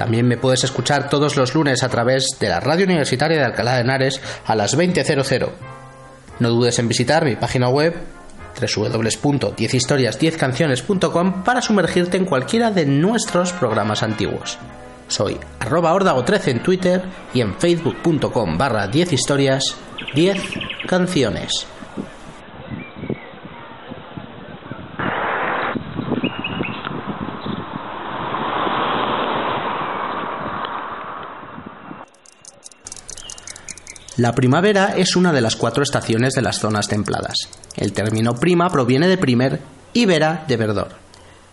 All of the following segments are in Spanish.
También me puedes escuchar todos los lunes a través de la radio universitaria de Alcalá de Henares a las 20.00. No dudes en visitar mi página web www.10historias10canciones.com para sumergirte en cualquiera de nuestros programas antiguos. Soy arroba 13 en Twitter y en facebook.com barra 10 historias 10 canciones. La primavera es una de las cuatro estaciones de las zonas templadas. El término prima proviene de primer y vera de verdor.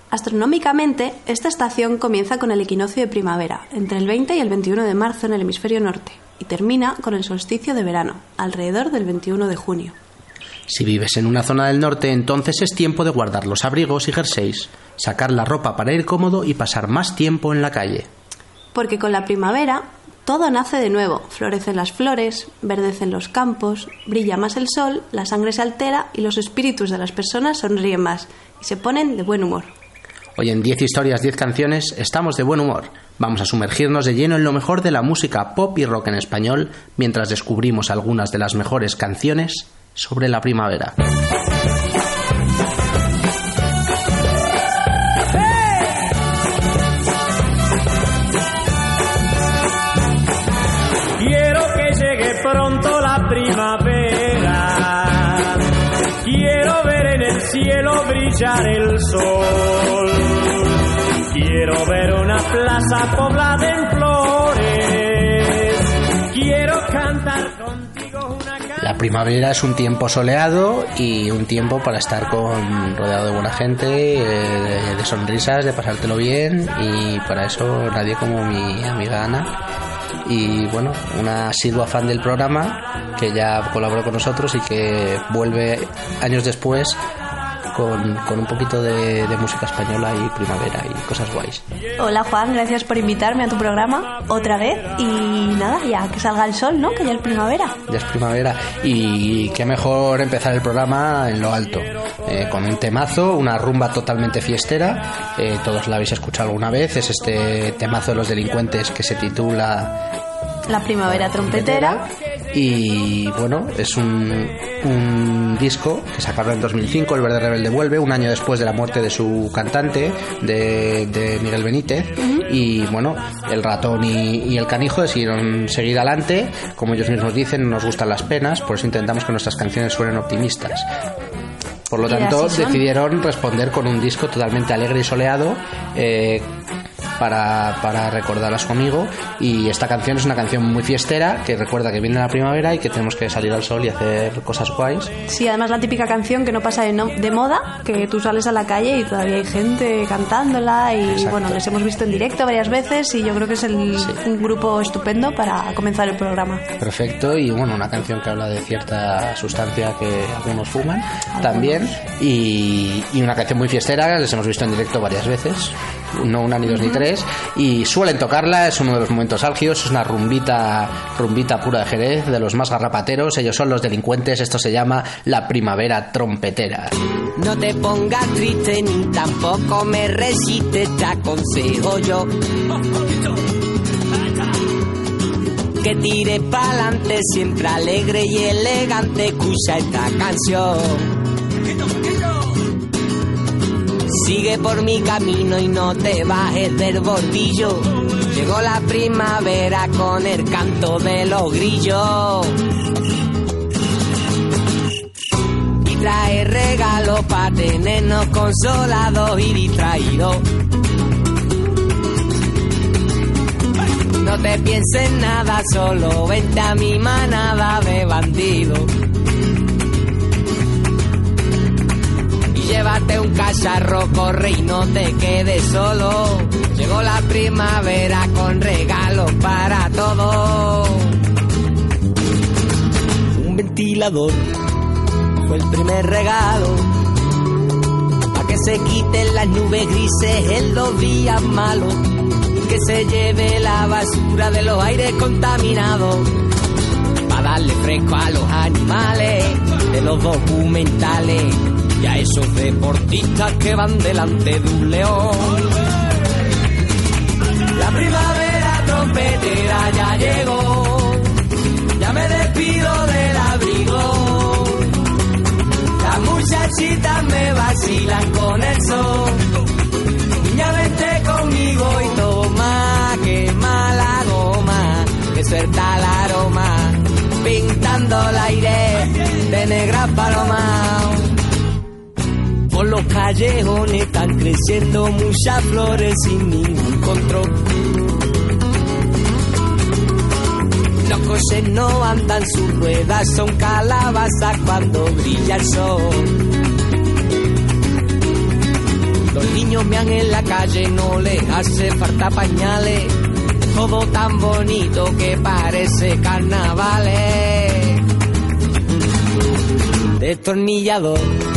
Astronómicamente, esta estación comienza con el equinoccio de primavera, entre el 20 y el 21 de marzo en el hemisferio norte, y termina con el solsticio de verano, alrededor del 21 de junio. Si vives en una zona del norte, entonces es tiempo de guardar los abrigos y jerseys, sacar la ropa para ir cómodo y pasar más tiempo en la calle. Porque con la primavera todo nace de nuevo, florecen las flores, verdecen los campos, brilla más el sol, la sangre se altera y los espíritus de las personas sonríen más y se ponen de buen humor. Hoy en 10 historias, 10 canciones, estamos de buen humor. Vamos a sumergirnos de lleno en lo mejor de la música pop y rock en español mientras descubrimos algunas de las mejores canciones sobre la primavera. Cielo brillar el sol. Quiero ver una plaza poblada en flores. Quiero cantar contigo una canción. La primavera es un tiempo soleado y un tiempo para estar con rodeado de buena gente, eh, de sonrisas, de pasártelo bien y para eso nadie como mi amiga Ana y bueno, una asidua fan del programa que ya colaboró con nosotros y que vuelve años después con, con un poquito de, de música española y primavera y cosas guays. Hola Juan, gracias por invitarme a tu programa otra vez y nada, ya que salga el sol, ¿no? Que ya es primavera. Ya es primavera y qué mejor empezar el programa en lo alto, eh, con un temazo, una rumba totalmente fiestera, eh, todos la habéis escuchado alguna vez, es este temazo de los delincuentes que se titula La primavera trompetera. Y bueno, es un, un disco que sacaron en 2005, El Verde Rebelde vuelve, un año después de la muerte de su cantante, de, de Miguel Benítez, y bueno, el ratón y, y el canijo decidieron seguir adelante, como ellos mismos dicen, no nos gustan las penas, por eso intentamos que nuestras canciones suenen optimistas. Por lo tanto, decidieron responder con un disco totalmente alegre y soleado eh, para, para recordar a su amigo. Y esta canción es una canción muy fiestera que recuerda que viene la primavera y que tenemos que salir al sol y hacer cosas guays. Sí, además la típica canción que no pasa de, no- de moda, que tú sales a la calle y todavía hay gente cantándola y Exacto. bueno, les hemos visto en directo varias veces y yo creo que es el- Sí. un grupo estupendo para comenzar el programa. Perfecto, y bueno, una canción que habla de cierta sustancia que algunos fuman también, y, y una canción muy fiestera, les hemos visto en directo varias veces, no una ni dos ni tres, y suelen tocarla, es uno de los momentos álgidos, es una rumbita, rumbita pura de Jerez, de los más garrapateros, ellos son los delincuentes, esto se llama la primavera trompetera. No te pongas triste ni tampoco me resistes, te aconsejo yo. Que tire pa'lante, siempre alegre y elegante, escucha esta canción. Sigue por mi camino y no te bajes del bordillo. Llegó la primavera con el canto de los grillos. y trae regalos para tenernos consolados y distraídos. No te pienses nada, solo vente a mi manada de bandidos. Llévate un cacharro, corre y no te quedes solo. Llegó la primavera con regalos para todos. Un ventilador fue el primer regalo. Pa' que se quiten las nubes grises en los días malos. Que se lleve la basura de los aires contaminados. Pa' darle fresco a los animales de los documentales. Y a esos deportistas que van delante de un león. La primavera trompetera ya llegó. Ya me despido del abrigo. Las muchachitas me vacilan con el sol. Niña, vente conmigo y toma, quema la goma, que suelta el aroma, pintando el aire de negra paloma. Los callejones están creciendo muchas flores sin ningún control. Los coches no andan, sus ruedas son calabazas cuando brilla el sol. Los niños mean en la calle, no les hace falta pañales. Todo tan bonito que parece carnavales. Destornillador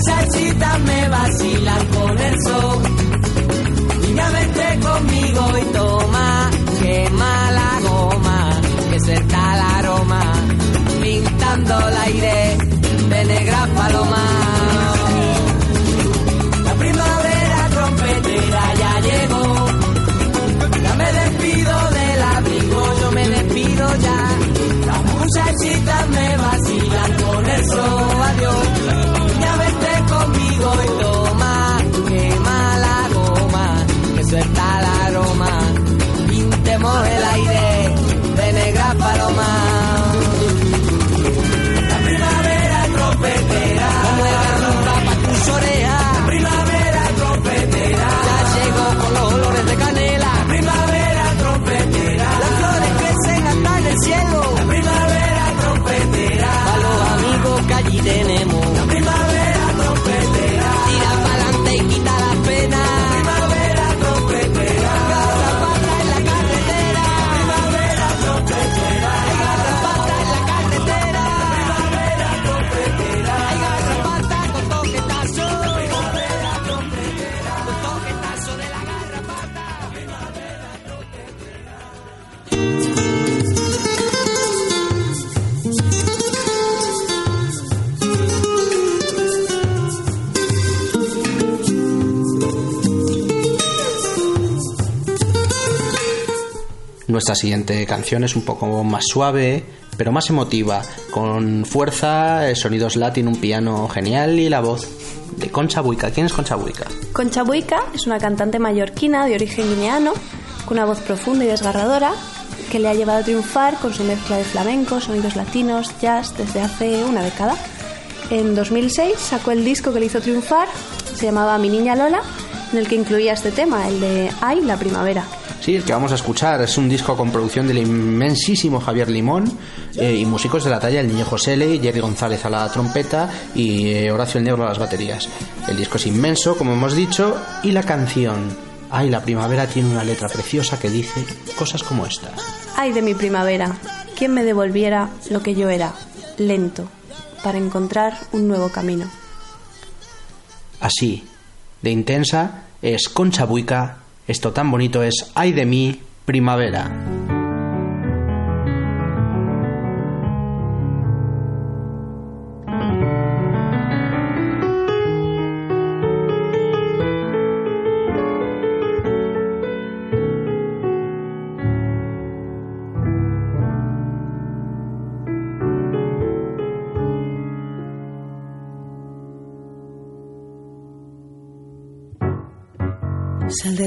Muchachitas me vacilan con el sol. Niña, vente conmigo y toma, quema la goma, que suelta el aroma, pintando el aire de negra paloma. La primavera trompetera ya llegó, ya me despido del abrigo, yo me despido ya. Las muchachitas me vacilan con el sol, adiós. Niña, vente conmigo y toma, quema la goma, que suelta el aroma, pintemos el aire de negra paloma. Nuestra siguiente canción es un poco más suave, pero más emotiva, con fuerza, eh, sonidos latin, un piano genial y la voz de Concha Buica. ¿Quién es Concha Buica? Concha Buica es una cantante mallorquina de origen guineano, con una voz profunda y desgarradora, que le ha llevado a triunfar con su mezcla de flamenco, sonidos latinos, jazz desde hace una década. En 2006 sacó el disco que le hizo triunfar, se llamaba Mi Niña Lola, en el que incluía este tema, el de Ay, la primavera. Sí, el que vamos a escuchar es un disco con producción del inmensísimo Javier Limón eh, y músicos de la talla El Niño José L, Jerry González a la trompeta y eh, Horacio el Negro a las baterías. El disco es inmenso, como hemos dicho, y la canción Ay, la primavera tiene una letra preciosa que dice cosas como esta. Ay de mi primavera, ¿quién me devolviera lo que yo era? Lento, para encontrar un nuevo camino. Así, de intensa, es Concha Buica esto tan bonito es Ay de mí, primavera.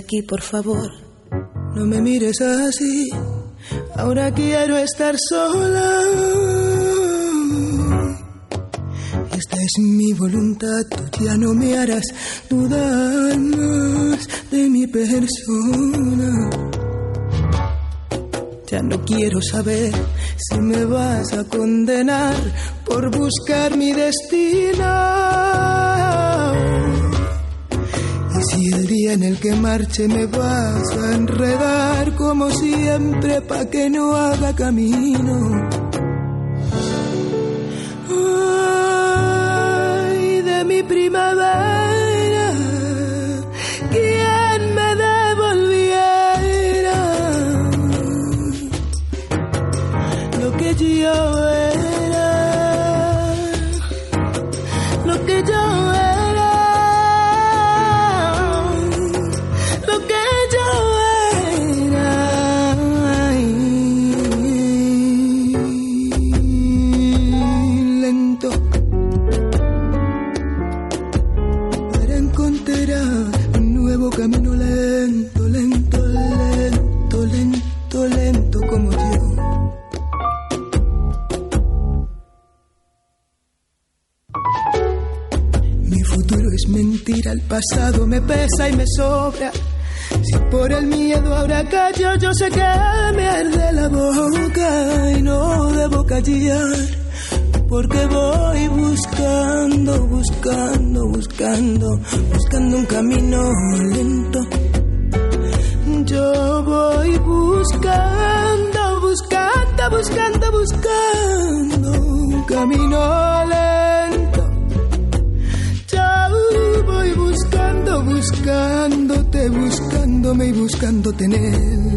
Aquí, por favor. No me mires así. Ahora quiero estar sola. Esta es mi voluntad, tú ya no me harás dudar más de mi persona. Ya no quiero saber si me vas a condenar por buscar mi destino. Si el día en el que marche me vas a enredar como siempre pa' que no haga camino. Me pesa y me sobra. Si por el miedo ahora callo, yo sé que me arde la boca y no debo callar. Porque voy buscando, buscando, buscando, buscando un camino lento. Yo voy buscando, buscando, buscando, buscando un camino buscándote en él.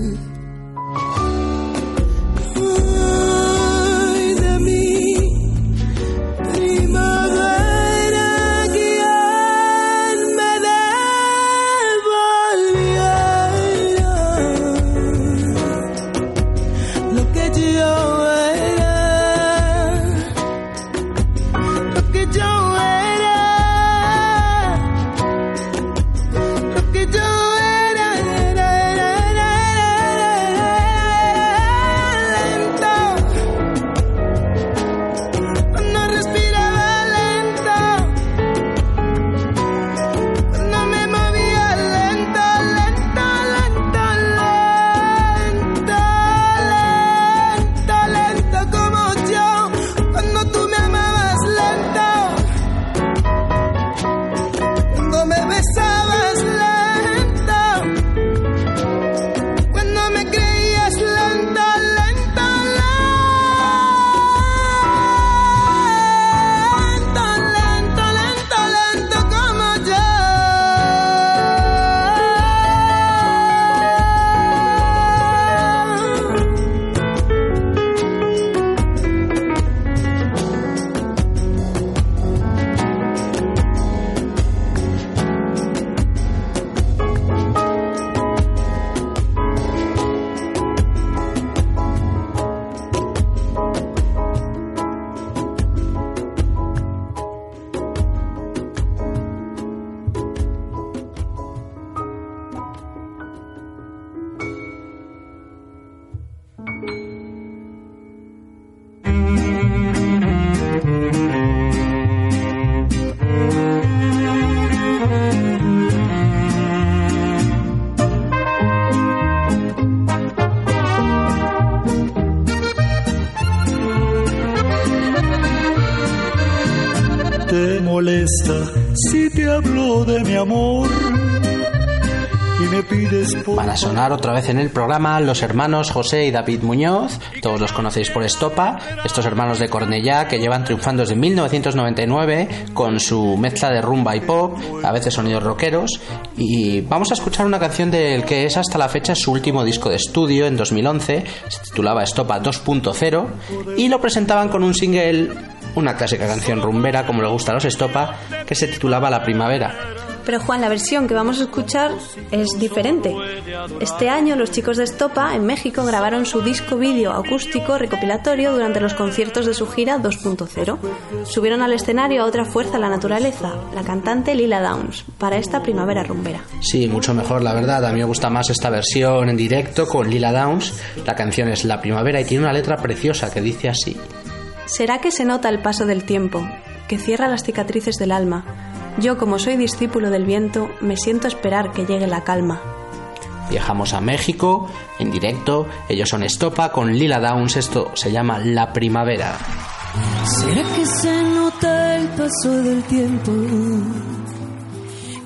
Otra vez en el programa los hermanos José y David Muñoz, todos los conocéis por Estopa, estos hermanos de Cornellá que llevan triunfando desde 1999 con su mezcla de rumba y pop, a veces sonidos rockeros, y vamos a escuchar una canción del que es hasta la fecha su último disco de estudio en 2011, se titulaba Estopa 2.0 y lo presentaban con un single, una clásica canción rumbera como le gusta a los Estopa, que se titulaba La Primavera. Pero Juan, la versión que vamos a escuchar es diferente. Este año los chicos de Estopa en México grabaron su disco vídeo acústico recopilatorio durante los conciertos de su gira 2.0. Subieron al escenario a otra fuerza la naturaleza, la cantante Lila Downs, para esta primavera rumbera. Sí, mucho mejor, la verdad. A mí me gusta más esta versión en directo con Lila Downs. La canción es La Primavera y tiene una letra preciosa que dice así. ¿Será que se nota el paso del tiempo, que cierra las cicatrices del alma? Yo, como soy discípulo del viento, me siento esperar que llegue la calma. Viajamos a México en directo. Ellos son Estopa con Lila Downs. Esto se llama La Primavera. ¿Será que se nota el paso del tiempo?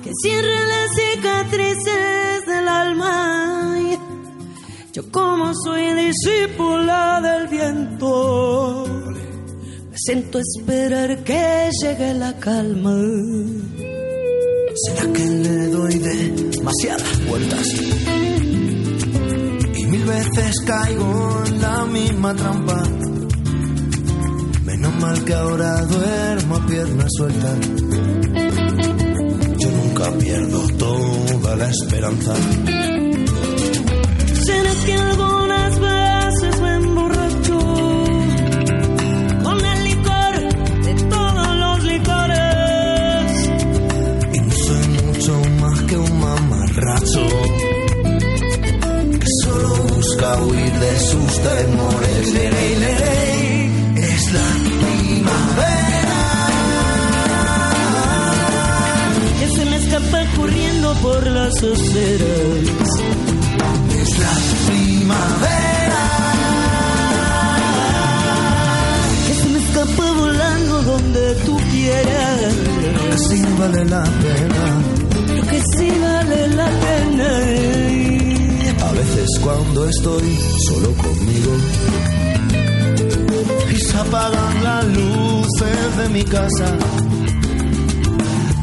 Que cierra las cicatrices del alma. Yo como soy discípula del viento, siento esperar que llegue la calma. ¿Será que le doy demasiadas vueltas? Y mil veces caigo en la misma trampa. Menos mal que ahora duermo a pierna suelta. Yo nunca pierdo toda la esperanza. ¿Será que algunas que solo busca huir de sus temores. Lerey, lerey, es la primavera. Que se me escapa corriendo por las aceras. Es la primavera. Que se me escapa volando donde tú quieras. Así vale la pena. Creo que sí A veces cuando estoy solo conmigo y se apagan las luces de mi casa,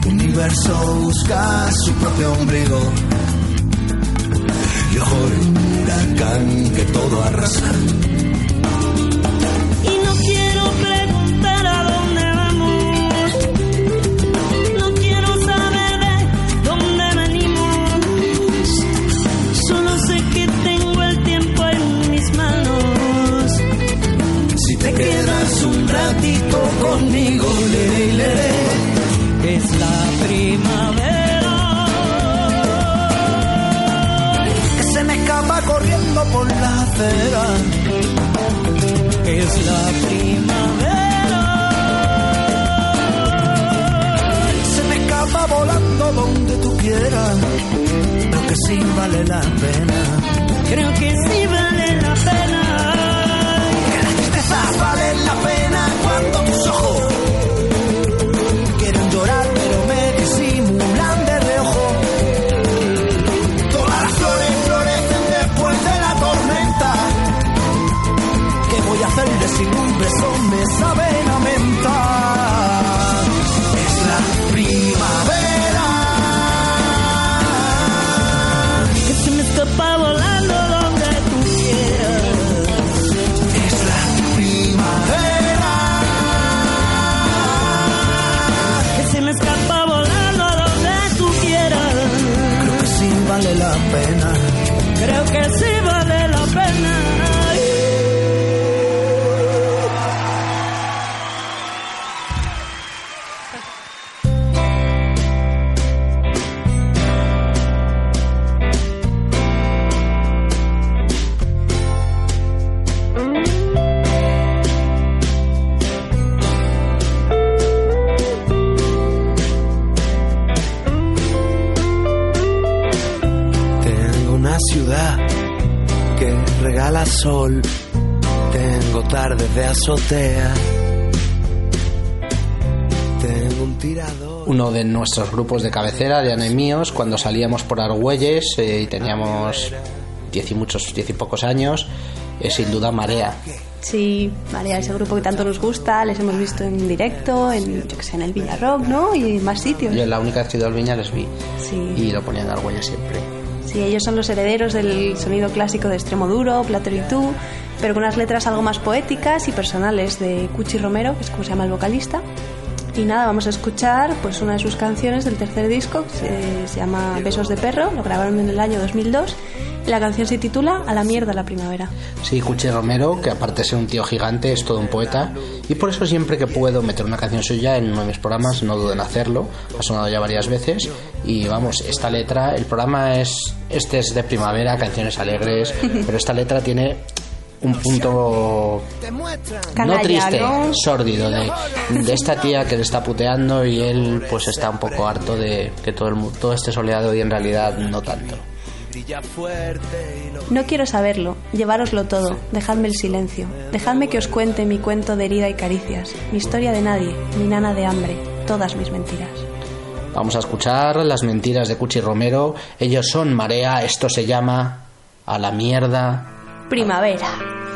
universo busca su propio ombligo y ojo el huracán que todo arrasa. Por la acera. Es la primavera. Se me escapa volando donde tú quieras. Creo que sí vale la pena. Creo que sí vale la pena. Que la vale la pena Tengo tardes de azotea. tengo un tirador. Uno de nuestros grupos de cabecera, de Ana y míos, cuando salíamos por Argüelles eh, y teníamos diez y muchos, diez y pocos años, es sin duda Marea. Sí, María, ese grupo que tanto nos gusta, les hemos visto en directo, en, yo que sé, en el Villarrock, ¿no? Y en más sitios. Yo la única vez que he ido al Viña les vi Sí. y lo ponían en Argüelles siempre. Sí, ellos son los herederos del sonido clásico de Extremo Duro, Platero y tú, pero con unas letras algo más poéticas y personales de Cuchi Romero, que es como se llama el vocalista. Y nada, vamos a escuchar pues una de sus canciones del tercer disco, que se, se llama Besos de Perro, lo grabaron en el año 2002. Y la canción se titula A la mierda la primavera. Sí, Cuchi Romero, que aparte de ser un tío gigante, es todo un poeta. Y por eso siempre que puedo meter una canción suya en uno de mis programas, no dudo en hacerlo. Ha sonado ya varias veces. Y vamos, esta letra, el programa es. Este es de primavera, canciones alegres. pero esta letra tiene un punto Canalla, no triste, ¿no? sórdido de, de esta tía que le está puteando y él pues está un poco harto de que todo el todo esté soleado y en realidad no tanto. No quiero saberlo, llevároslo todo, dejadme el silencio, dejadme que os cuente mi cuento de herida y caricias, mi historia de nadie, mi nana de hambre, todas mis mentiras. Vamos a escuchar las mentiras de Cuchi Romero. Ellos son Marea, esto se llama A la mierda. Primavera.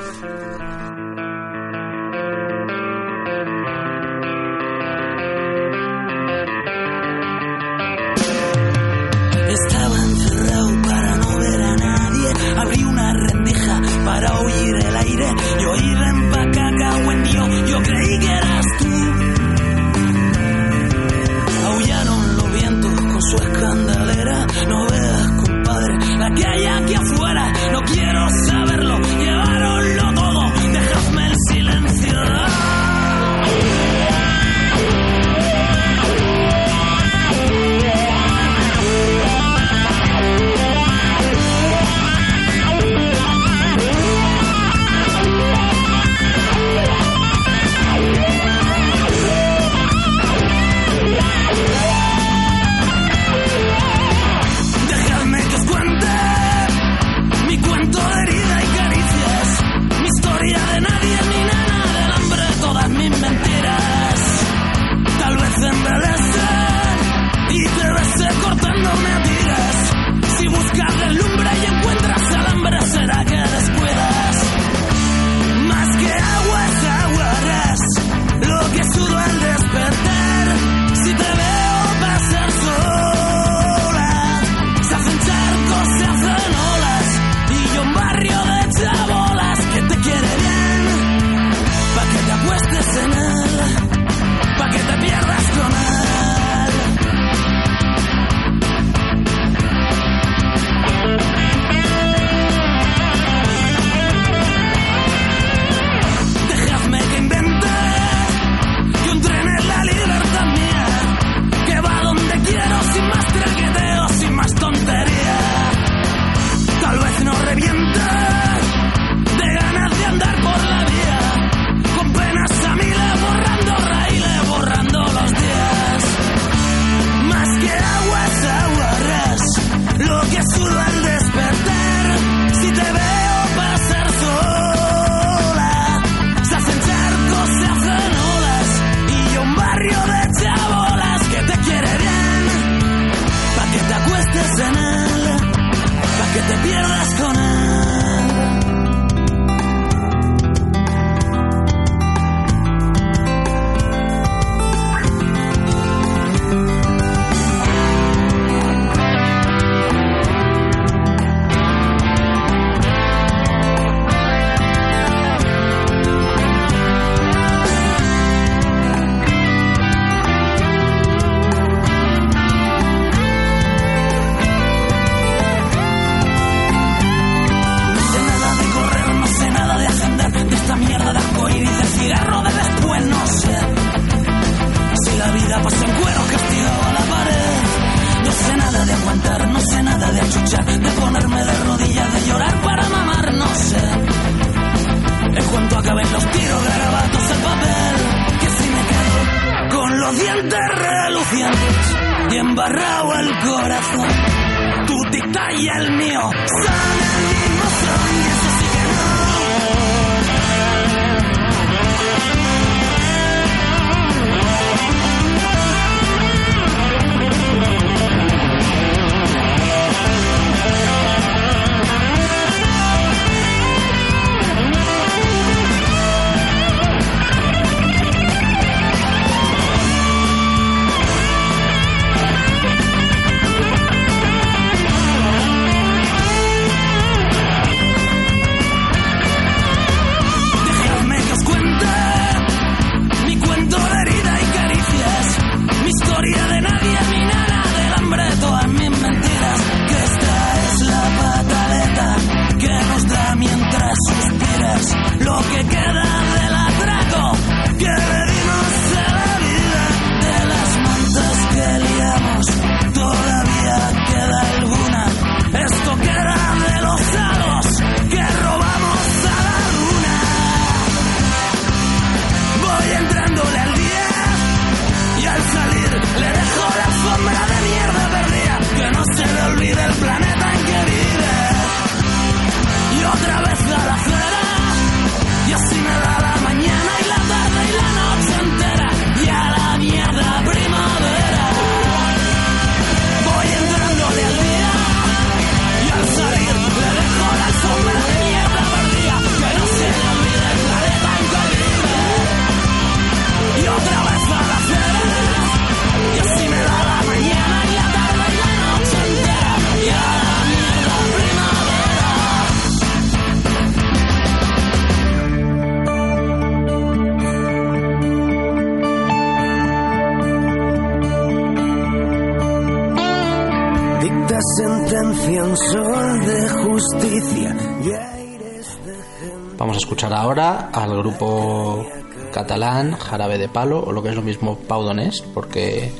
Al grupo catalán Jarabe de Palo, o lo que es lo mismo Pau Donés, porque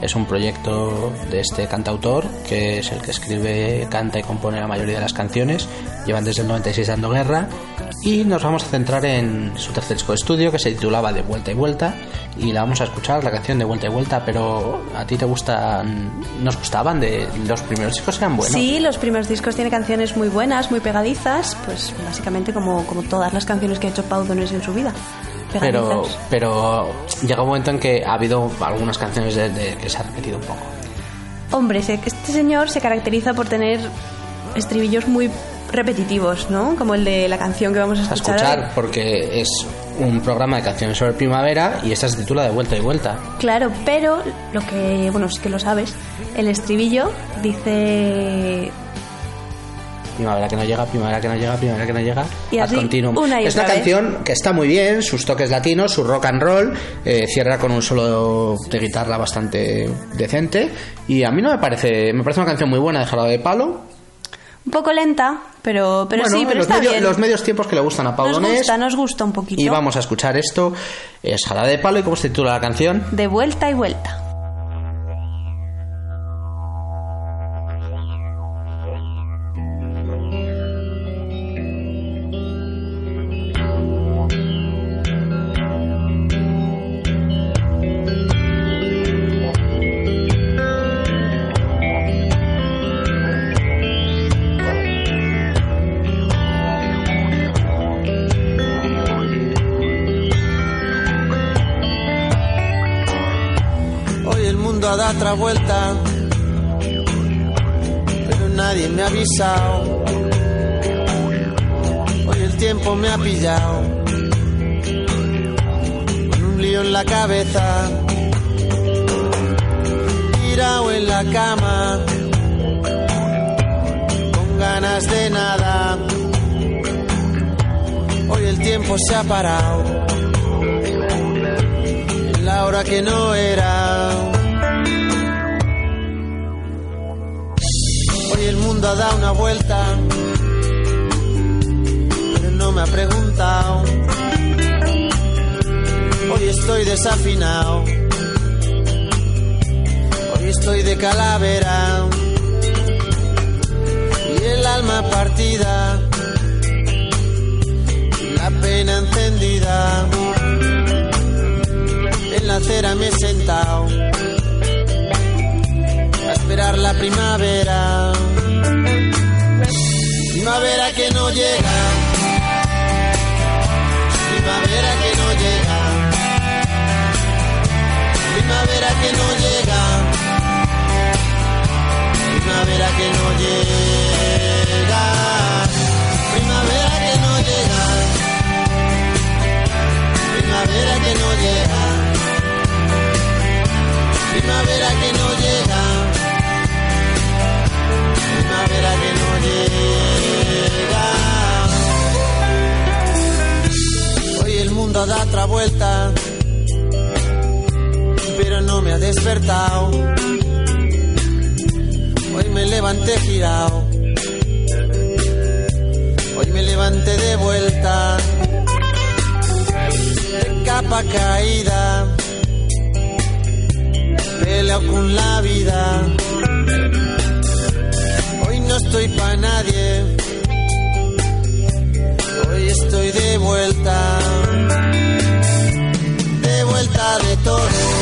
es un proyecto de este cantautor, que es el que escribe, canta y compone la mayoría de las canciones. Llevan desde el 96 dando guerra. Y nos vamos a centrar en su tercer disco de estudio, que se titulaba De Vuelta y Vuelta. Y la vamos a escuchar, la canción de Vuelta y Vuelta, pero ¿a ti te gustan, nos gustaban? de Los primeros discos eran buenos. Sí, los primeros discos tienen canciones muy buenas, muy pegadizas, pues básicamente como, como todas las canciones que ha hecho Pau Donés en su vida. pero, pero llega un momento en que ha habido algunas canciones de, de- que se ha repetido un poco. Hombre, este señor se caracteriza por tener estribillos muy repetitivos, ¿no? Como el de la canción que vamos a A escuchar. escuchar porque es un programa de canciones sobre primavera y esta se titula De vuelta y vuelta. Claro, pero lo que, bueno, sí que lo sabes, el estribillo dice Primavera que no llega, primavera que no llega, primavera que no llega. Y así, continuum. una y es una vez. canción que está muy bien, sus toques latinos, su rock and roll, eh, cierra con un solo de guitarra bastante decente y a mí no me parece, me parece una canción muy buena de Jarabe de Palo. Un poco lenta, pero, pero bueno, sí, pero los, está medio- bien. los medios tiempos que le gustan a Pau nos Donés. gusta, nos gusta un poquito. Y vamos a escuchar esto. Es Jarabe de Palo y cómo se titula la canción. De vuelta y vuelta. Otra vuelta, pero nadie me ha avisado. Hoy el tiempo me ha pillado, con un lío en la cabeza, tirado en la cama, con ganas de nada. Hoy el tiempo se ha parado en la hora que no era. Mundo dado una vuelta, pero no me ha preguntado. Hoy estoy desafinado, hoy estoy de calavera y el alma partida, la pena encendida en la acera me he sentado a esperar la primavera. Primavera que no llega, primavera que no llega, primavera que no llega, primavera que no llega, primavera que no llega, primavera que no llega. Primavera que no llega, primavera que no llega. Hoy el mundo da otra vuelta, pero no me ha despertado. Hoy me levanté girado. Hoy me levanté de vuelta. De capa caída. Peleo con la vida. Hoy no estoy pa' nadie. Estoy de vuelta. De vuelta de todo.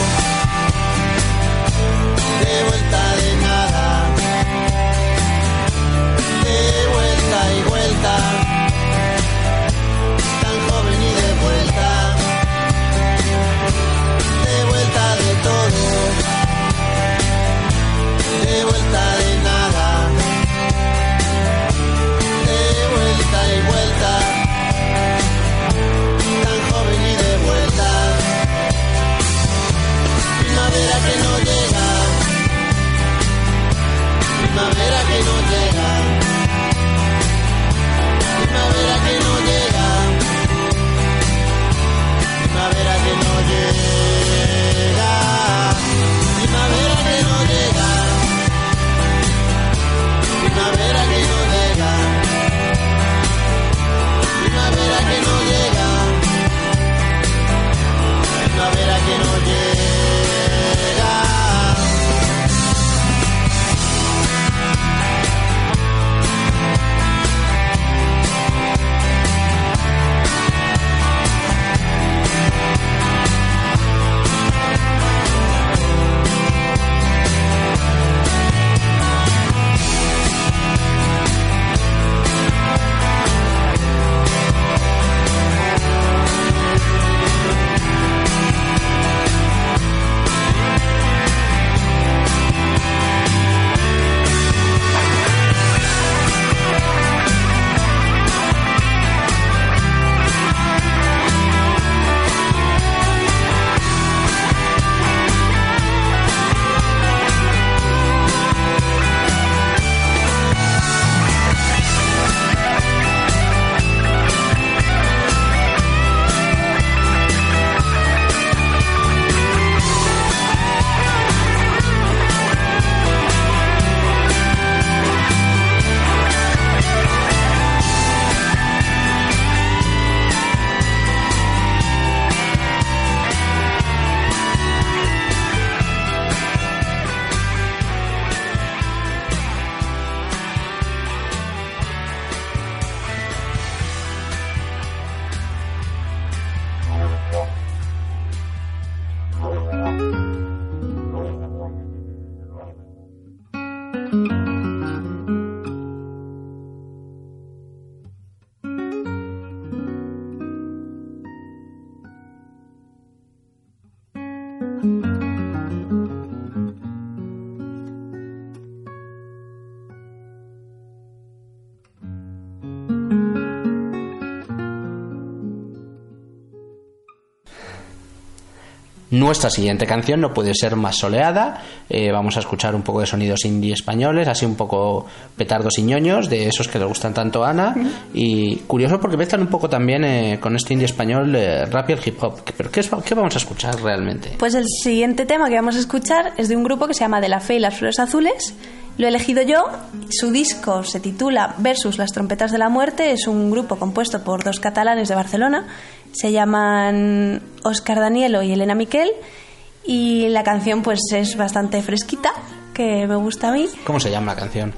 Nuestra siguiente canción no puede ser más soleada. Eh, vamos a escuchar un poco de sonidos indie españoles, así un poco petardos y ñoños, de esos que le gustan tanto a Ana. Y curioso porque mezclan un poco también eh, con este indie español eh, rap y el hip hop. ¿Pero qué, es- qué vamos a escuchar realmente? Pues el siguiente tema que vamos a escuchar es de un grupo que se llama De la Fe y las Flores Azules. Lo he elegido yo. Su disco se titula Versus las Trompetas de la Muerte. Es un grupo compuesto por dos catalanes de Barcelona. Se llaman Oscar Danielo y Elena Miquel. Y la canción pues es bastante fresquita, que me gusta a mí. ¿Cómo se llama la canción?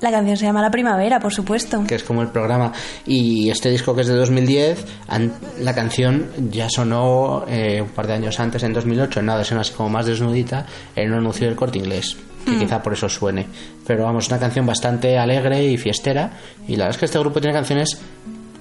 La canción se llama La Primavera, por supuesto. que es como el programa. Y este disco que es de 2010, an- la canción ya sonó eh, un par de años antes, en 2008, en una versión así como más desnudita, en un anuncio del corte inglés. Que Mm. quizá por eso suene. Pero vamos, una canción bastante alegre y fiestera. Y la verdad es que este grupo tiene canciones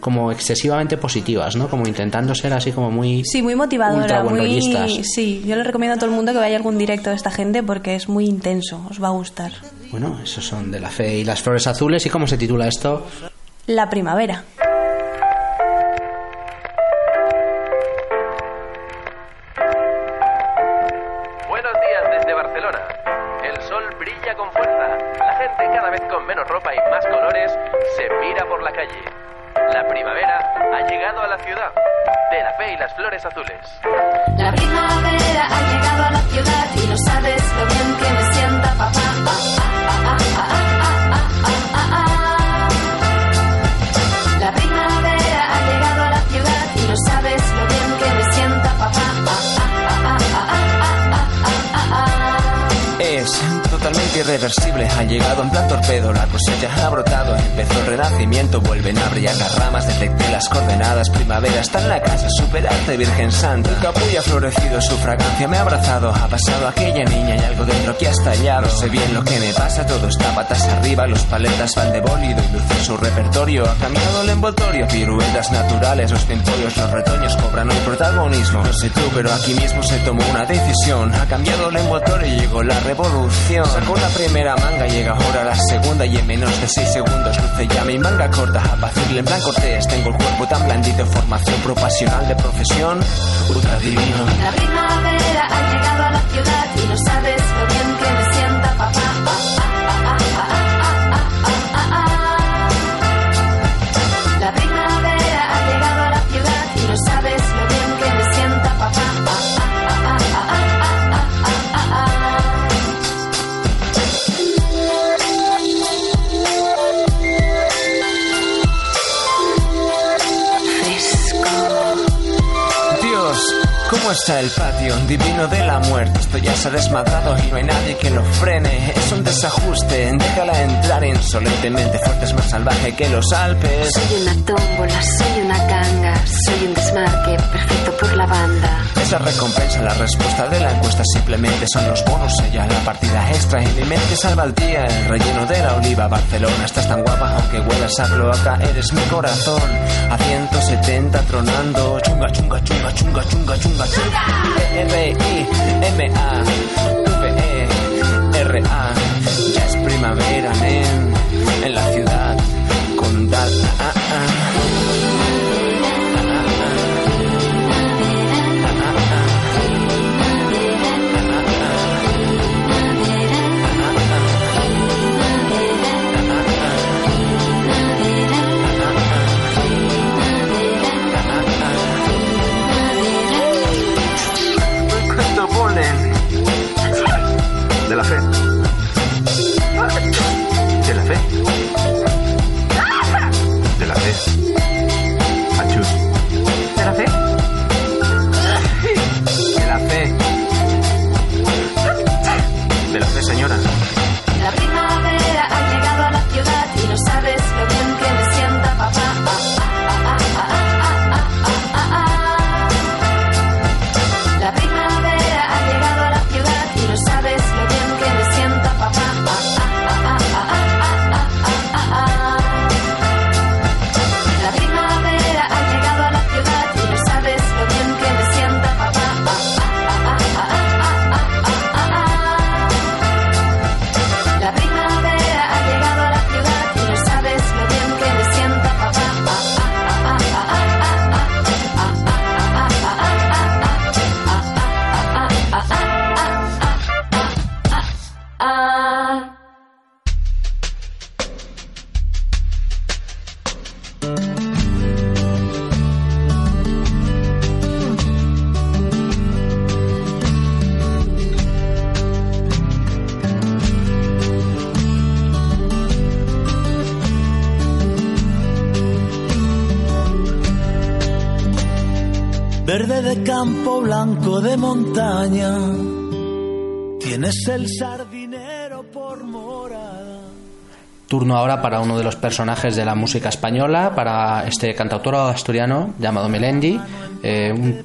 como excesivamente positivas, ¿no? Como intentando ser así como muy... Sí, muy motivadora, muy sí. Yo le recomiendo a todo el mundo que vaya a algún directo de esta gente porque es muy intenso, os va a gustar. Bueno, esos son de la fe y las flores azules. ¿Y cómo se titula esto? La primavera. Fragancia me ha abrazado. Ha pasado aquella niña y algo dentro que ha estallado. Sé bien lo que me pasa, todo está patas arriba. Los paletas van de bólido y luce su repertorio. Ha cambiado el envoltorio, piruetas naturales. Los temporios, los retoños cobran un protagonismo. No sé tú, pero aquí mismo se tomó una decisión. Ha cambiado el envoltorio y llegó la revolución. Sacó la primera manga, llega ahora la segunda y en menos de 6 segundos luce ya mi manga corta. Apacible en plan cortés, tengo el cuerpo tan blandito, formación profesional de profesión, ultra divino. Primavera ha llegado a la ciudad y no sabes lo bien que me ¿cómo está el patio? Divino de la muerte, esto ya se ha desmadrado y no hay nadie que lo frene. Es un desajuste, déjala entrar insolentemente, fuerte es más salvaje que los Alpes. Soy una tómbola, soy una ganga, soy un desmarque perfecto por la banda. Esa recompensa, la respuesta de la encuesta simplemente son los bonos. Ella, la partida extra y mi mente salva el día. El relleno de la oliva, Barcelona, estás tan guapa, aunque huelas a cloaca, eres mi corazón. A 170 tronando, chunga, chunga, chunga, chunga, chunga, chunga, chunga. R-I-M-A, V-E-R-A. Ya es primavera, de campo, blanco de montaña. Tienes el sardinero por morada. Turno ahora para uno de los personajes de la música española, para este cantautor asturiano llamado Melendi, eh, un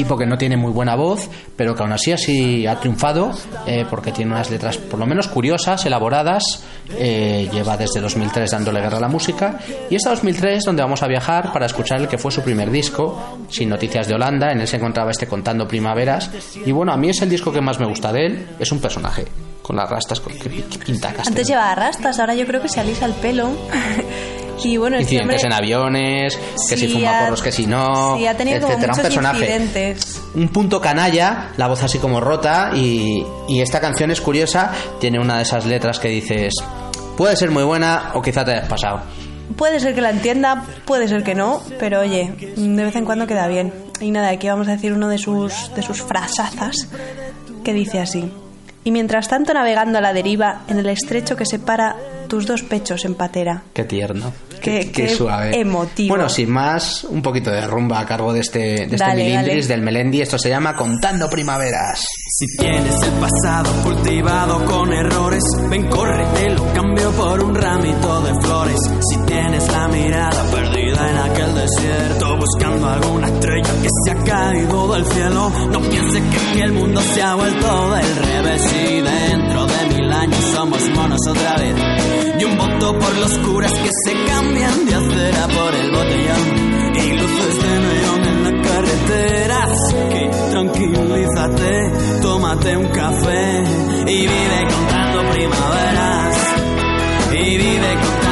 tipo que no tiene muy buena voz, pero que aún así así ha triunfado eh, porque tiene unas letras por lo menos curiosas, elaboradas, eh, lleva desde 2003 dándole guerra a la música y es a 2003 donde vamos a viajar para escuchar el que fue su primer disco, Sin Noticias de Holanda, en él se encontraba este Contando Primaveras y bueno, a mí es el disco que más me gusta de él, es un personaje con las rastas, con, que, pinta Castell. Antes llevaba rastas, ahora yo creo que se alisa el pelo. y bueno, este hombre... Incidentes en aviones, que si Sí, fuma ha- porros, que si no, Sí, ha tenido como etcétera. Un personaje incidentes. un punto canalla, la voz así como rota y, y esta canción es curiosa, tiene una de esas letras que dices, puede ser muy buena o quizá te hayas pasado. Puede ser que la entienda, puede ser que no, pero oye, de vez en cuando queda bien. Y nada, aquí vamos a decir uno de sus, de sus frasazas que dice así. Y mientras tanto navegando a la deriva en el estrecho que separa tus dos pechos en patera. Qué tierno. Qué- qué suave. emotivo. Bueno, sin más, un poquito de rumba a cargo de este, de este dale. del Melendi. Esto se llama Contando Primaveras. Si tienes el pasado cultivado con errores, ven, corre, te lo cambio por un ramito de flores. Si tienes la mirada perdida en aquel desierto, buscando alguna estrella que se ha caído del cielo, no pienses que, el mundo se ha vuelto del revés. Y dentro de mil años somos monos otra vez. Y un voto por los curas que se cambian de acera por el botellón. Y luces de neón en la carretera. Así que tranquilízate, tómate un café y vive contando primaveras. Y vive contando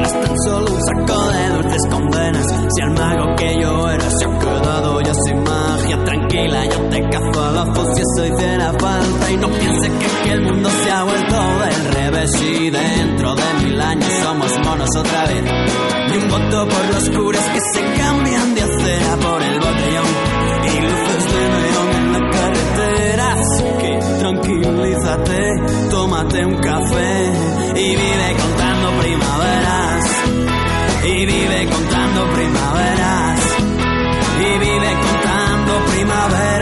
tan solo un saco de dulces condenas. Si el mago que yo era se ha quedado ya sin magia, tranquila, yo te cazo a la voz si eso hiciera falta. Y no pienses que, que el mundo se ha vuelto del revés y dentro de mil años somos monos otra vez. Y un voto por los curas que se cambian de acera por el botellón. Y luces de tranquilízate, tómate un café y vive contando primaveras. Y vive contando primaveras. Y vive contando primaveras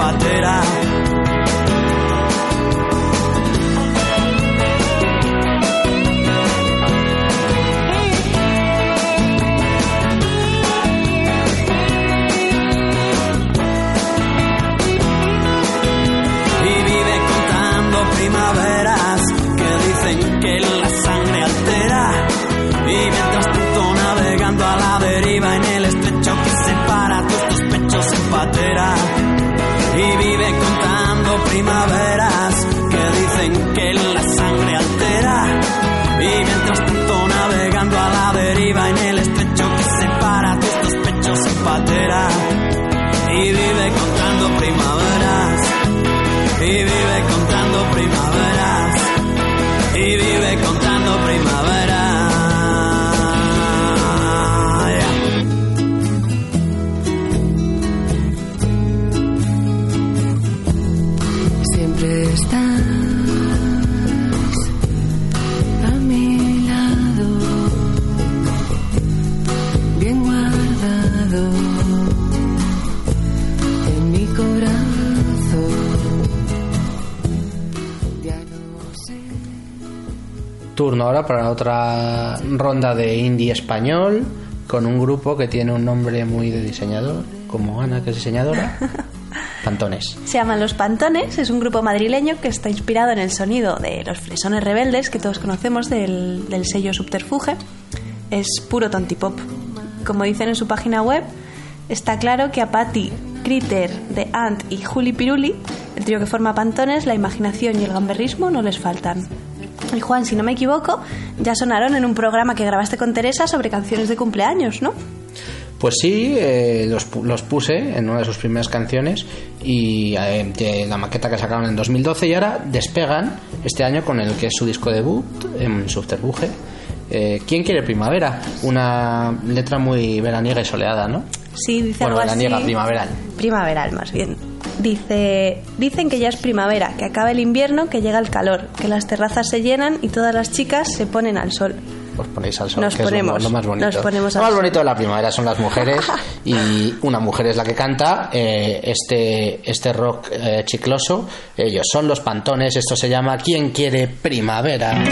pechos Ahora para otra ronda de indie español con un grupo que tiene un nombre muy de diseñador, como Ana, que es diseñadora. Pantones. Se llaman Los Pantones, es un grupo madrileño que está inspirado en el sonido de los fresones rebeldes que todos conocemos del, del sello Subterfuge. Es puro tontipop. Como dicen en su página web, está claro que a Patty, Critter, The Ant y Juli Piruli, el trío que forma Pantones, la imaginación y el gamberrismo no les faltan. Y Juan, si no me equivoco, ya sonaron en un programa que grabaste con Teresa sobre canciones de cumpleaños, ¿no? Pues sí, eh, los, los puse en una de sus primeras canciones y eh, de la maqueta que sacaron en 2012 y ahora despegan este año con el que es su disco debut en Subterfuge. Eh, ¿Quién quiere primavera? Una letra muy veraniega y soleada, ¿no? Sí, dice Bueno, algo veraniega, así. primaveral. Primaveral, más bien. Dice, dicen que ya es primavera, que acaba el invierno, que llega el calor, que las terrazas se llenan y todas las chicas se ponen al sol. Os ponéis al sol, Nos que es lo- ponemos, lo, más bonito. nos ponemos lo más bonito de la primavera son las mujeres y una mujer es la que canta eh, este, este rock eh, chicloso. Ellos son los pantones, esto se llama ¿Quién quiere primavera?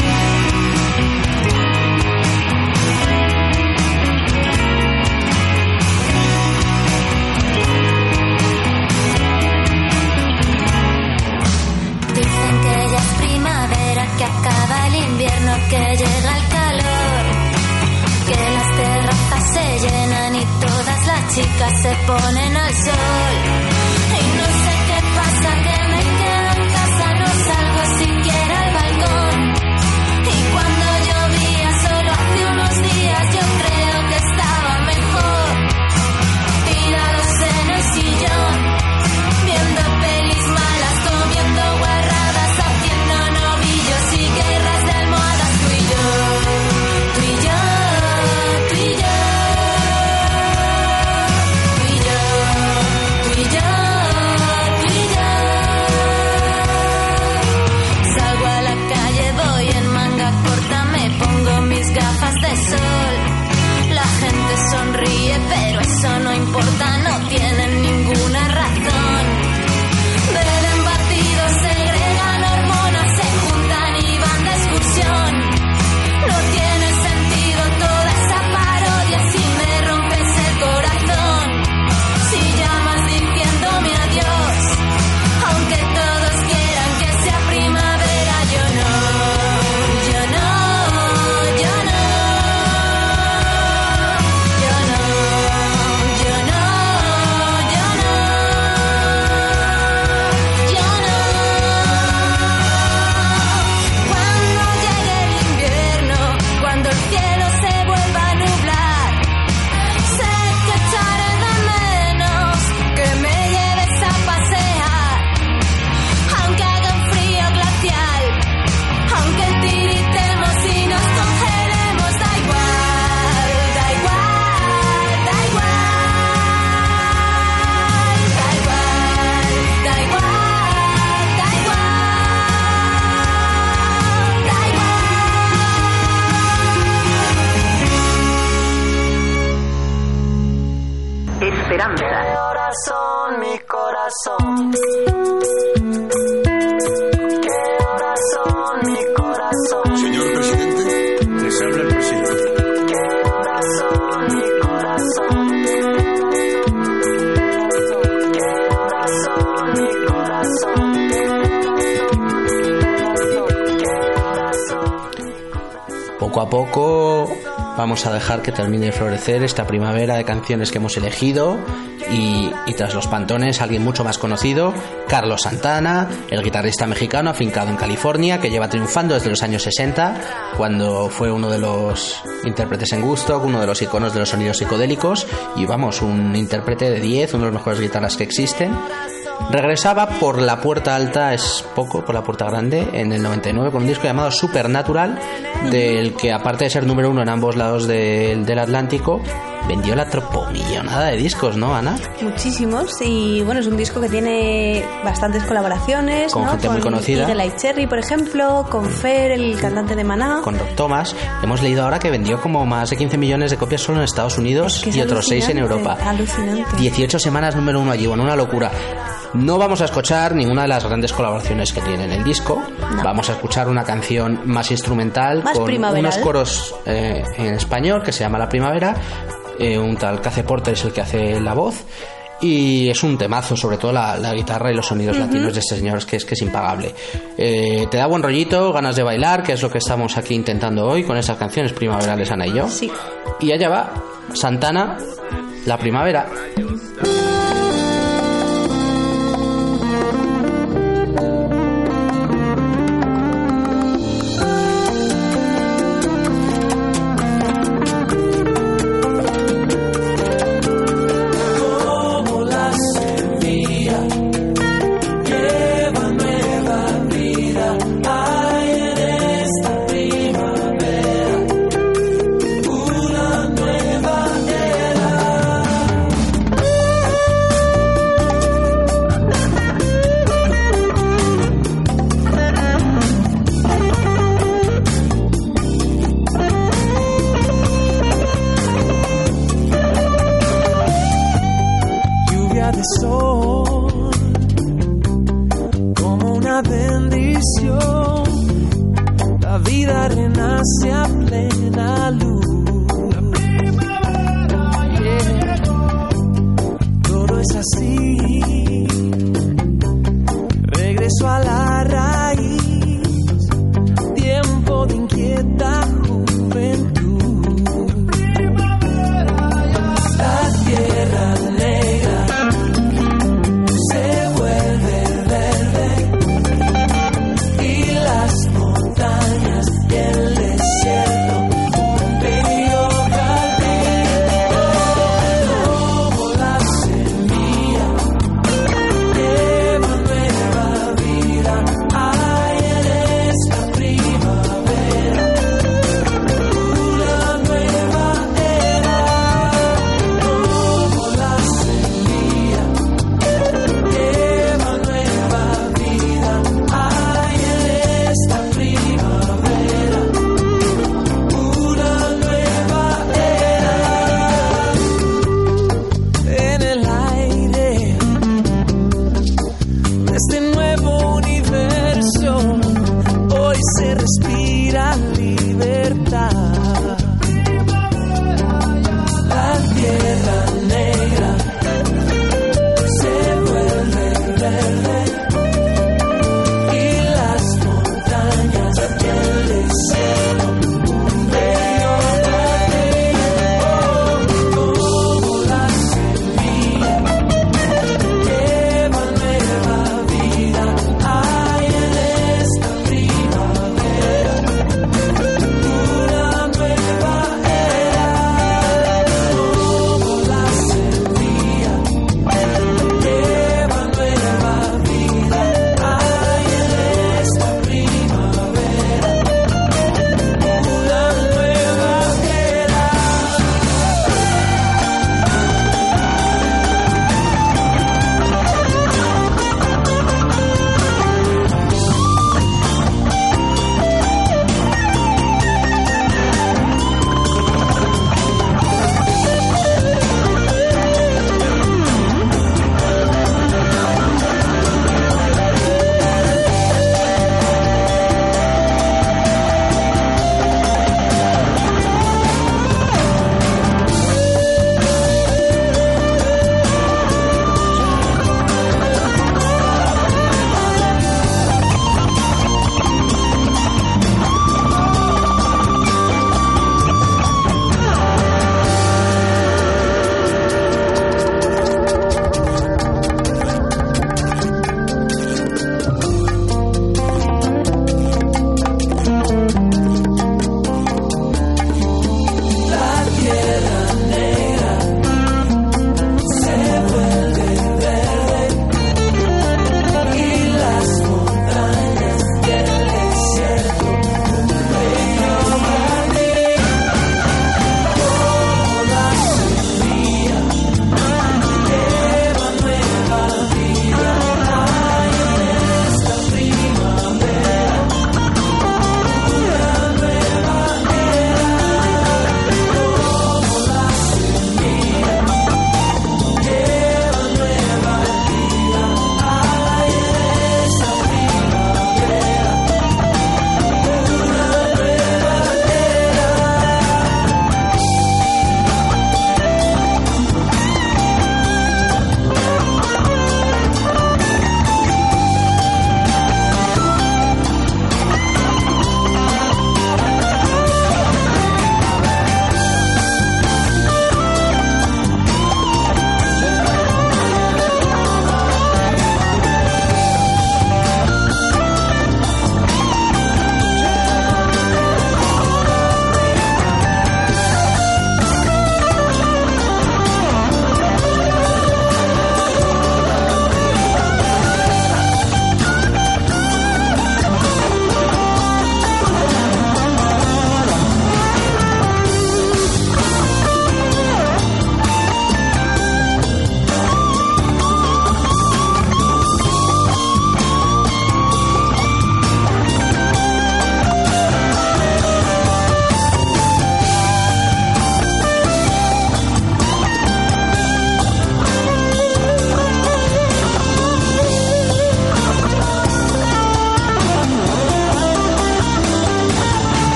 A dejar que termine de florecer esta primavera de canciones que hemos elegido y, y tras los pantones alguien mucho más conocido, Carlos Santana, el guitarrista mexicano afincado en California que lleva triunfando desde los años 60 cuando fue uno de los intérpretes en gusto, uno de los iconos de los sonidos psicodélicos y vamos, un intérprete de 10, uno de los mejores guitarras que existen. Regresaba por la puerta alta, es poco, por la puerta grande, en el 99 con un disco llamado Supernatural, del que aparte de ser número uno en ambos lados del, del Atlántico, vendió la tropomillonada de discos, ¿no, Ana? Muchísimos y bueno, es un disco que tiene bastantes colaboraciones Con ¿no? gente muy conocida. Eagle Eye Cherry, por ejemplo, con Fer, el cantante de Maná. Con Rob Thomas. Hemos leído ahora que vendió como más de 15 millones de copias solo en Estados Unidos Que es y otros 6 en Europa. Alucinante. 18 semanas número uno allí, bueno, una locura. No vamos a escuchar ninguna de las grandes colaboraciones que tiene en el disco. Vamos a escuchar una canción más instrumental Más con primaveral. unos coros eh, en español que se llama La Primavera. Eh, un tal Cace Porter es el que hace la voz. Y es un temazo, sobre todo la, la guitarra y los sonidos latinos de este señor, es que es, que es impagable. Eh, te da buen rollito, ganas de bailar, que es lo que estamos aquí intentando hoy con esas canciones primaverales, Ana y yo. Sí. Y allá va, Santana, la primavera.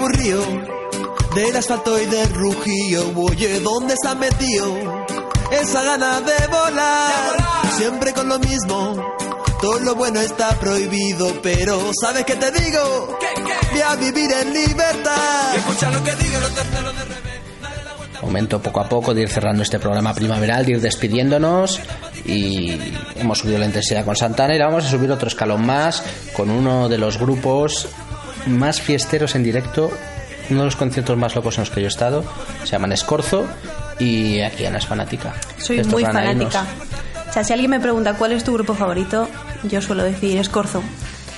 Aburrido del asfalto y del rugío. Oye, ¿dónde se han metido? Esa gana de volar, siempre con lo mismo. Todo lo bueno está prohibido, pero ¿sabes qué te digo? Voy a vivir en libertad. Escucha lo que digo, terceros de revés. Momento poco a poco de ir cerrando este programa primaveral, de ir despidiéndonos y hemos subido la intensidad con Santana y ahora vamos a subir otro escalón más con uno de los grupos más fiesteros en directo, uno de los conciertos más locos en los que yo he estado, se llaman Escorzo y aquí Ana es fanática. Soy estos muy fanática. O sea, si alguien me pregunta cuál es tu grupo favorito, yo suelo decir Escorzo.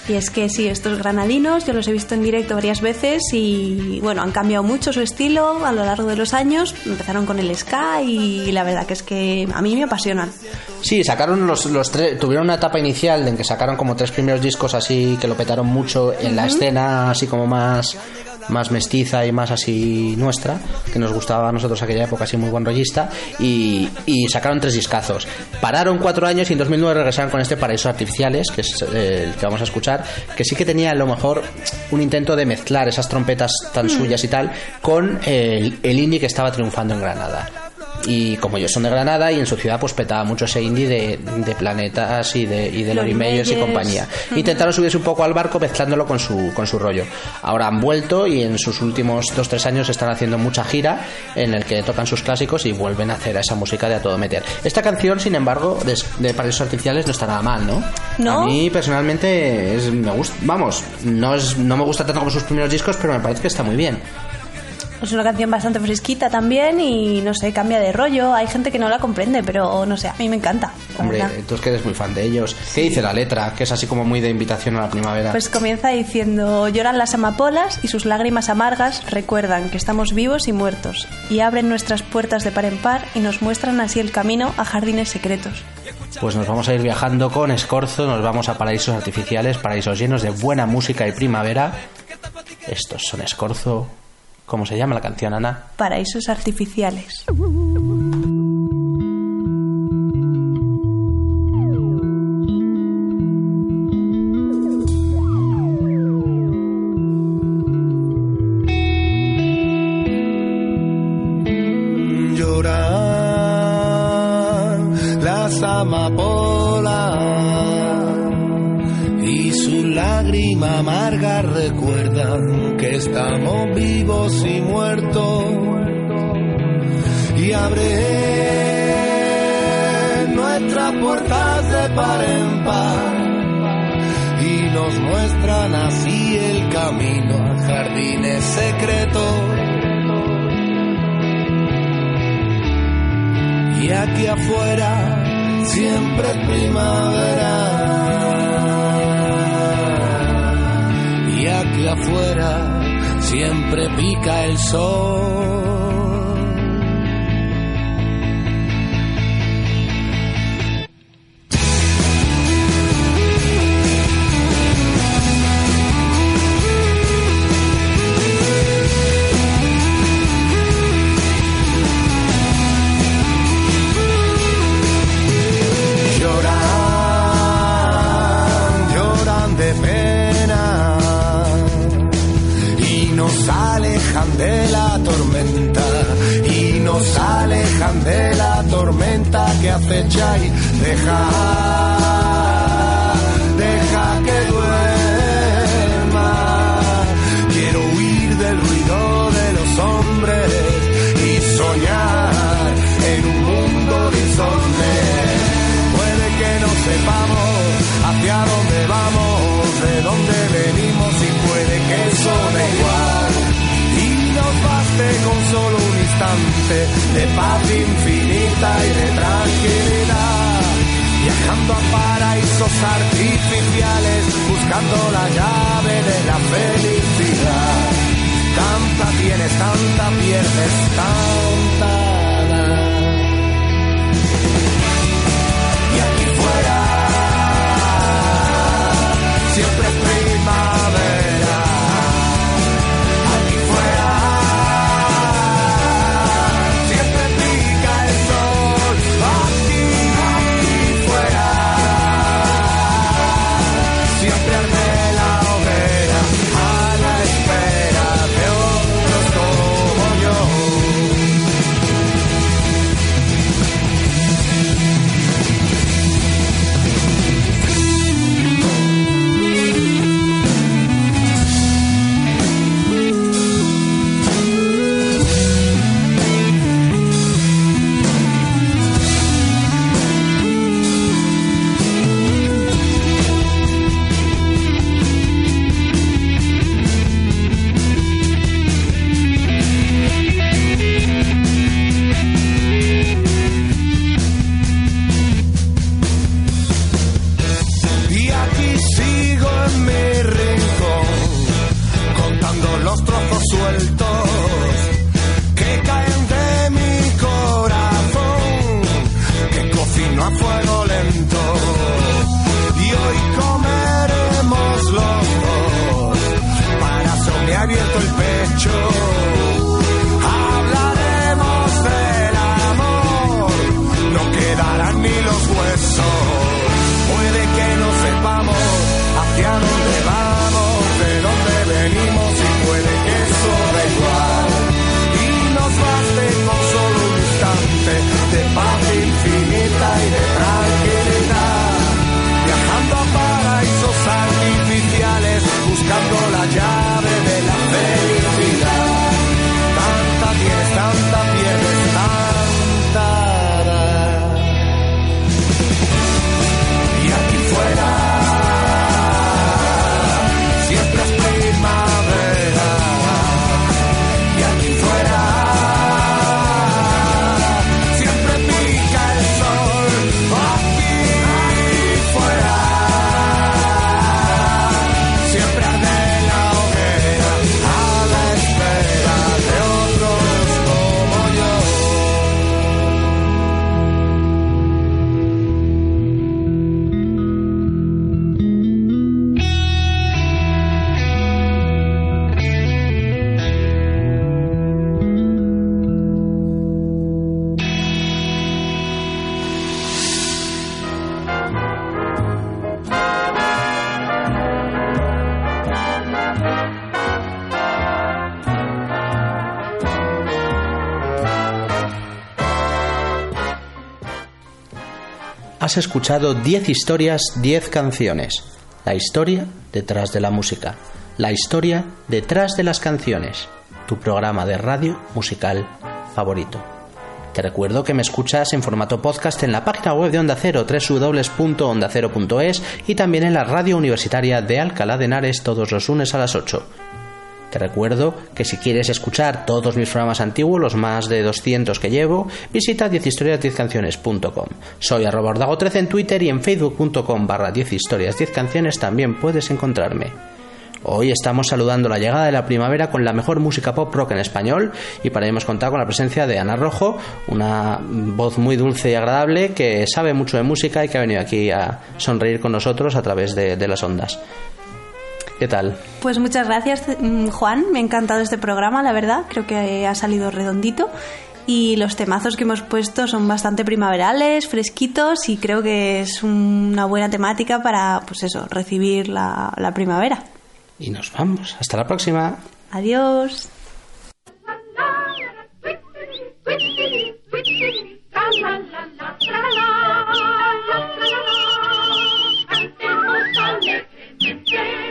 Y es que sí, estos granadinos yo los he visto en directo varias veces y bueno, han cambiado mucho su estilo a lo largo de los años. Empezaron con el ska y la verdad que es que a mí me apasionan. Sí, sacaron los, los tres, tuvieron una etapa inicial en que sacaron como tres primeros discos así que lo petaron mucho en la escena así como más más mestiza y más así nuestra, que nos gustaba a nosotros aquella época así muy buen rollista y, y sacaron tres discazos. Pararon cuatro años y en 2009 regresaron con este Paraísos Artificiales, que es eh, el que vamos a escuchar, que sí que tenía a lo mejor un intento de mezclar esas trompetas tan Mm. suyas y tal con el, el indie que estaba triunfando en Granada y como ellos son de Granada y en su ciudad pues petaba mucho ese indie de, de planetas y de, y de Lori Lori Meyers y compañía. Intentaron subirse un poco al barco mezclándolo con su, con su rollo. Ahora han vuelto y en sus últimos dos tres años están haciendo mucha gira en el que tocan sus clásicos y vuelven a hacer esa música de a todo meter. Esta canción sin embargo de, de Paraísos Artificiales no está nada mal ¿no? ¿No? a mí personalmente es, me gusta vamos no, es, no me gusta tanto como sus primeros discos pero me parece que está muy bien Es una canción bastante fresquita también y no sé, cambia de rollo. Hay gente que no la comprende, pero no sé, a mí me encanta. Hombre, tú es que eres muy fan de ellos. ¿Qué dice la letra? Que es así como muy de invitación a la primavera. Pues comienza diciendo, lloran las amapolas y sus lágrimas amargas recuerdan que estamos vivos y muertos, y abren nuestras puertas de par en par y nos muestran así el camino a jardines secretos. Pues nos vamos a ir viajando con Escorzo, nos vamos a paraísos artificiales, paraísos llenos de buena música y primavera. Estos son Escorzo. ¿Cómo se llama la canción, Ana? Paraísos artificiales. De paz infinita y de tranquilidad. Viajando a paraísos artificiales, buscando la llave de la felicidad. Tanta tienes, tanta pierdes, tanta Has escuchado 10 historias, 10 canciones. La historia detrás de la música. La historia detrás de las canciones. Tu programa de radio musical favorito. Te recuerdo que me escuchas en formato podcast en la página web de Onda Cero, www.ondacero.es y también en la radio universitaria de Alcalá de Henares todos los lunes a las 8. Te recuerdo que si quieres escuchar todos mis programas antiguos, los más de 200 que llevo, visita 10historias10canciones.com. Soy arroba ordago13 en Twitter y en facebook.com barra 10 historias 10 canciones también puedes encontrarme. Hoy estamos saludando la llegada de la primavera con la mejor música pop rock en español y para ello hemos contado con la presencia de Ana Rojo, una voz muy dulce y agradable que sabe mucho de música y que ha venido aquí a sonreír con nosotros a través de las ondas. ¿Qué tal? Pues muchas gracias, mm, Juan. Me ha encantado este programa, la verdad. Creo que ha salido redondito. Y los temazos que hemos puesto son bastante primaverales, fresquitos y creo que es una buena temática para, pues eso, recibir la, la primavera. Y nos vamos. Hasta la próxima. Adiós.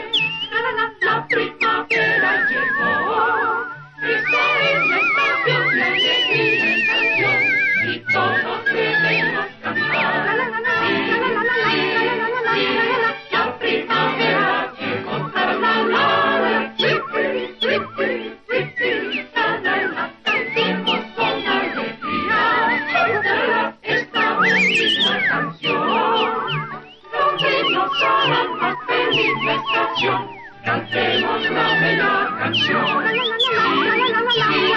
canción, que nos hará más feliz estación. Cantemos la bella canción. Sí, sí,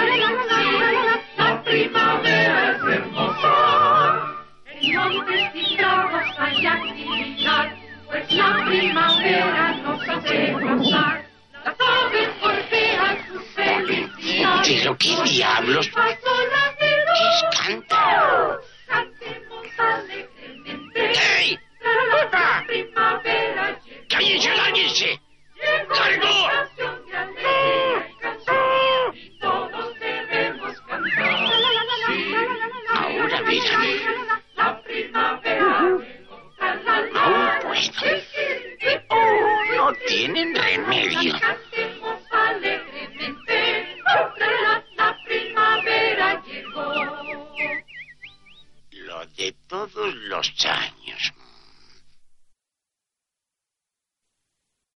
la primavera es hermosa. En montes y lagos hay actividad, pues la primavera nos hace gozar. Las aves golpean su felicidad. ¿Pero qué diablos? es canta? Cantemos alegremente. ¡Hey! La primavera ¡Cállense, lárguense! De todos los años.